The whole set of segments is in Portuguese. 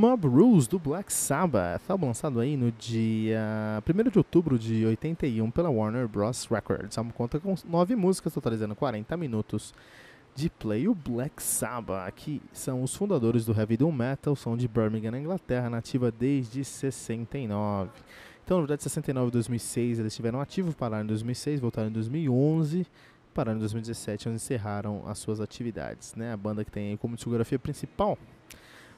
Mob Rules do Black Sabbath, álbum lançado aí no dia 1 de outubro de 81 pela Warner Bros. Records. O álbum conta com nove músicas, totalizando 40 minutos de play. O Black Sabbath, que são os fundadores do Heavy Doom Metal, são de Birmingham, na Inglaterra, nativa desde 69. Então, na verdade, 69 e 2006 eles estiveram ativos, pararam em 2006, voltaram em 2011 pararam em 2017, onde encerraram as suas atividades. Né? A banda que tem como discografia principal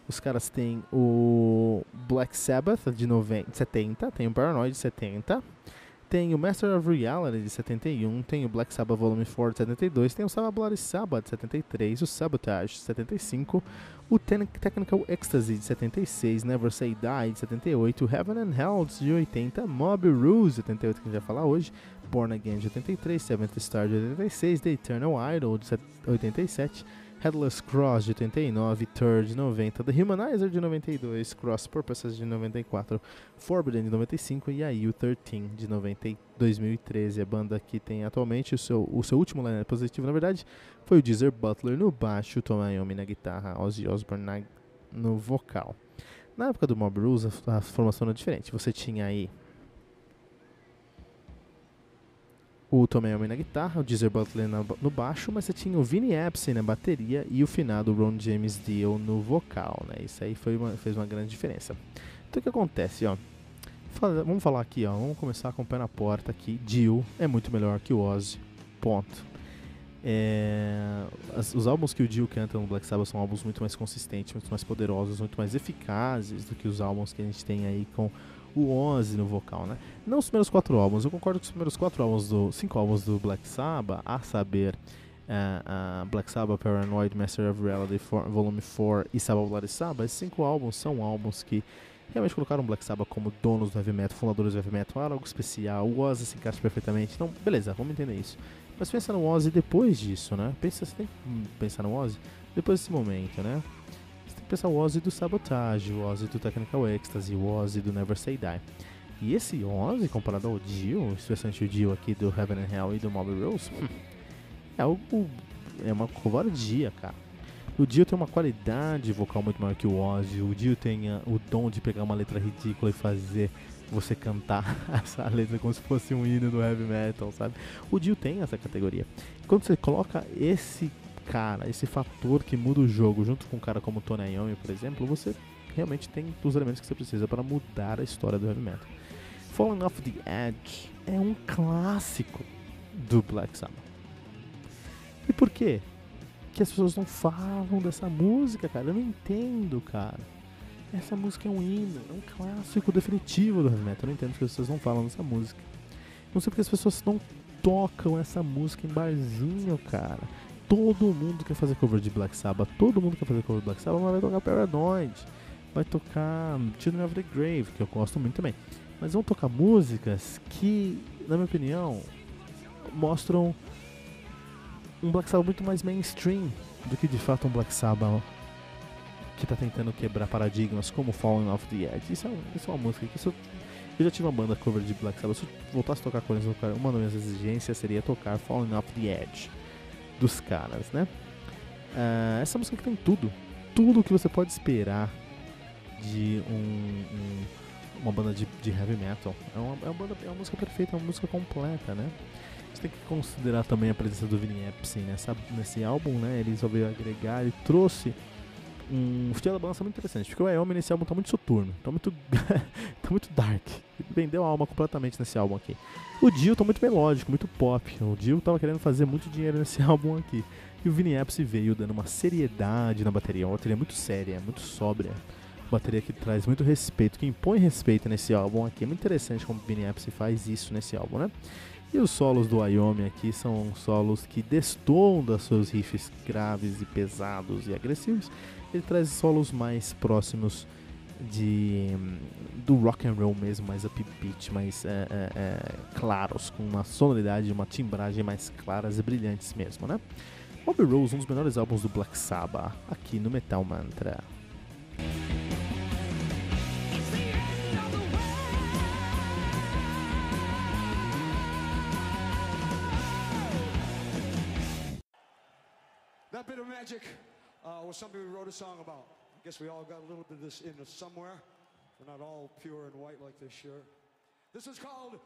os caras têm o Black Sabbath de 90, 70, tem o Paranoid de 70, tem o Master of Reality de 71, tem o Black Sabbath Volume 4 de 72, tem o Sabbath Bloody Sabbath de 73, o Sabotage de 75, o Ten Technical Ecstasy de 76, Never Say Die de 78, Heaven and Hell de 80, Mob Rules de 88, que a gente vai falar hoje, Born Again de 83, Seventh Star de 86, The Eternal Idol de 87, Headless Cross de 89, Third de 90, The Humanizer de 92, Cross Purposes de 94, Forbidden de 95 e aí o 13 de 90, 2013. A banda que tem atualmente o seu, o seu último line positivo, na verdade, foi o Deezer Butler no baixo, Tom Iommi na guitarra, Ozzy Osbourne na, no vocal. Na época do Mob Rules, a, a formação era diferente. Você tinha aí o Tom Iommi na guitarra, o Deezer Butler no baixo, mas você tinha o Vinny Epstein na bateria e o finado Ron James Dio no vocal, né? Isso aí foi uma, fez uma grande diferença. Então o que acontece, ó? Fala, vamos falar aqui, ó. Vamos começar com o pé na porta aqui. Dio é muito melhor que o Ozzy. Ponto. É, as, os álbuns que o Dio canta no Black Sabbath são álbuns muito mais consistentes, muito mais poderosos, muito mais eficazes do que os álbuns que a gente tem aí com o Ozzy no vocal, né? Não os primeiros quatro álbuns, eu concordo com os primeiros quatro álbuns do. cinco álbuns do Black Sabbath, a saber. Uh, uh, Black Sabbath, Paranoid, Master of Reality, for, Volume 4 e Sabbath Bloody Sabbath, esses cinco álbuns são álbuns que realmente colocaram Black Sabbath como donos do heavy metal, fundadores do heavy metal, era algo especial, o Ozzy se encaixa perfeitamente, então beleza, vamos entender isso. Mas pensa no Ozzy depois disso, né? Pensa, você tem que pensar no Ozzy depois desse momento, né? Pensar o Ozzy do Sabotage, o Ozzy do Technical Ecstasy, o Ozzy do Never Say Die. E esse Ozzy, comparado ao Dio, especialmente o Dio aqui do Heaven and Hell e do Mob Rose, é algo. É uma covardia, cara. O Dio tem uma qualidade vocal muito maior que o Ozzy. O Dio tem uh, o dom de pegar uma letra ridícula e fazer você cantar essa letra como se fosse um hino do heavy metal, sabe? O Dio tem essa categoria. Quando você coloca esse cara, esse fator que muda o jogo, junto com um cara como Tony Iommi, por exemplo, você realmente tem os elementos que você precisa para mudar a história do heavy metal. Falling Off the Edge é um clássico do Black Sabbath. E por quê? Que as pessoas não falam dessa música, cara. Eu não entendo, cara. Essa música é um hino, é um clássico definitivo do heavy metal. Eu não entendo que as pessoas não falam dessa música. Não sei porque as pessoas não tocam essa música em barzinho, cara todo mundo quer fazer cover de Black Sabbath, todo mundo quer fazer cover de Black Sabbath, mas vai tocar Paranoid, vai tocar Children of the Grave, que eu gosto muito também. Mas vão tocar músicas que, na minha opinião, mostram um Black Sabbath muito mais mainstream do que de fato um Black Sabbath que tá tentando quebrar paradigmas como Falling Off the Edge. Isso é, isso é uma música que isso, eu já tive uma banda cover de Black Sabbath. Se eu voltasse a tocar com eles, uma das minhas exigências seria tocar Falling Off the Edge dos caras, né? Uh, essa música que tem tudo, tudo que você pode esperar de um, um, uma banda de, de, heavy metal. É uma, é, uma banda, é uma música perfeita, é uma música completa, né? Você tem que considerar também a presença do Vinny Epstein nessa, nesse álbum, né? Ele veio agregar, ele trouxe um estilo da balança muito interessante, porque o Wyoming nesse álbum tá muito soturno, tá muito, tá muito dark. Vendeu a alma completamente nesse álbum aqui. O Dio tá muito melódico, muito pop. O Dio tava querendo fazer muito dinheiro nesse álbum aqui. E o Vinny Appice veio dando uma seriedade na bateria, uma bateria muito séria, muito sóbria. Uma bateria que traz muito respeito, que impõe respeito nesse álbum aqui. É muito interessante como o Vinny Appice faz isso nesse álbum, né? E os solos do Wyoming aqui são solos que destoam dos seus riffs graves e pesados e agressivos ele traz solos mais próximos de do rock and roll mesmo, mais upbeat, mais é, é, é, claros, com uma sonoridade, uma timbragem mais claras e brilhantes mesmo, né? Bobby Rose, um dos melhores álbuns do Black Sabbath, aqui no Metal Mantra. That bit of magic uh, was something we wrote a song about. I guess we all got a little bit of this in us somewhere. We're not all pure and white like this shirt. This is called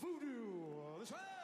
Voodoo. This way.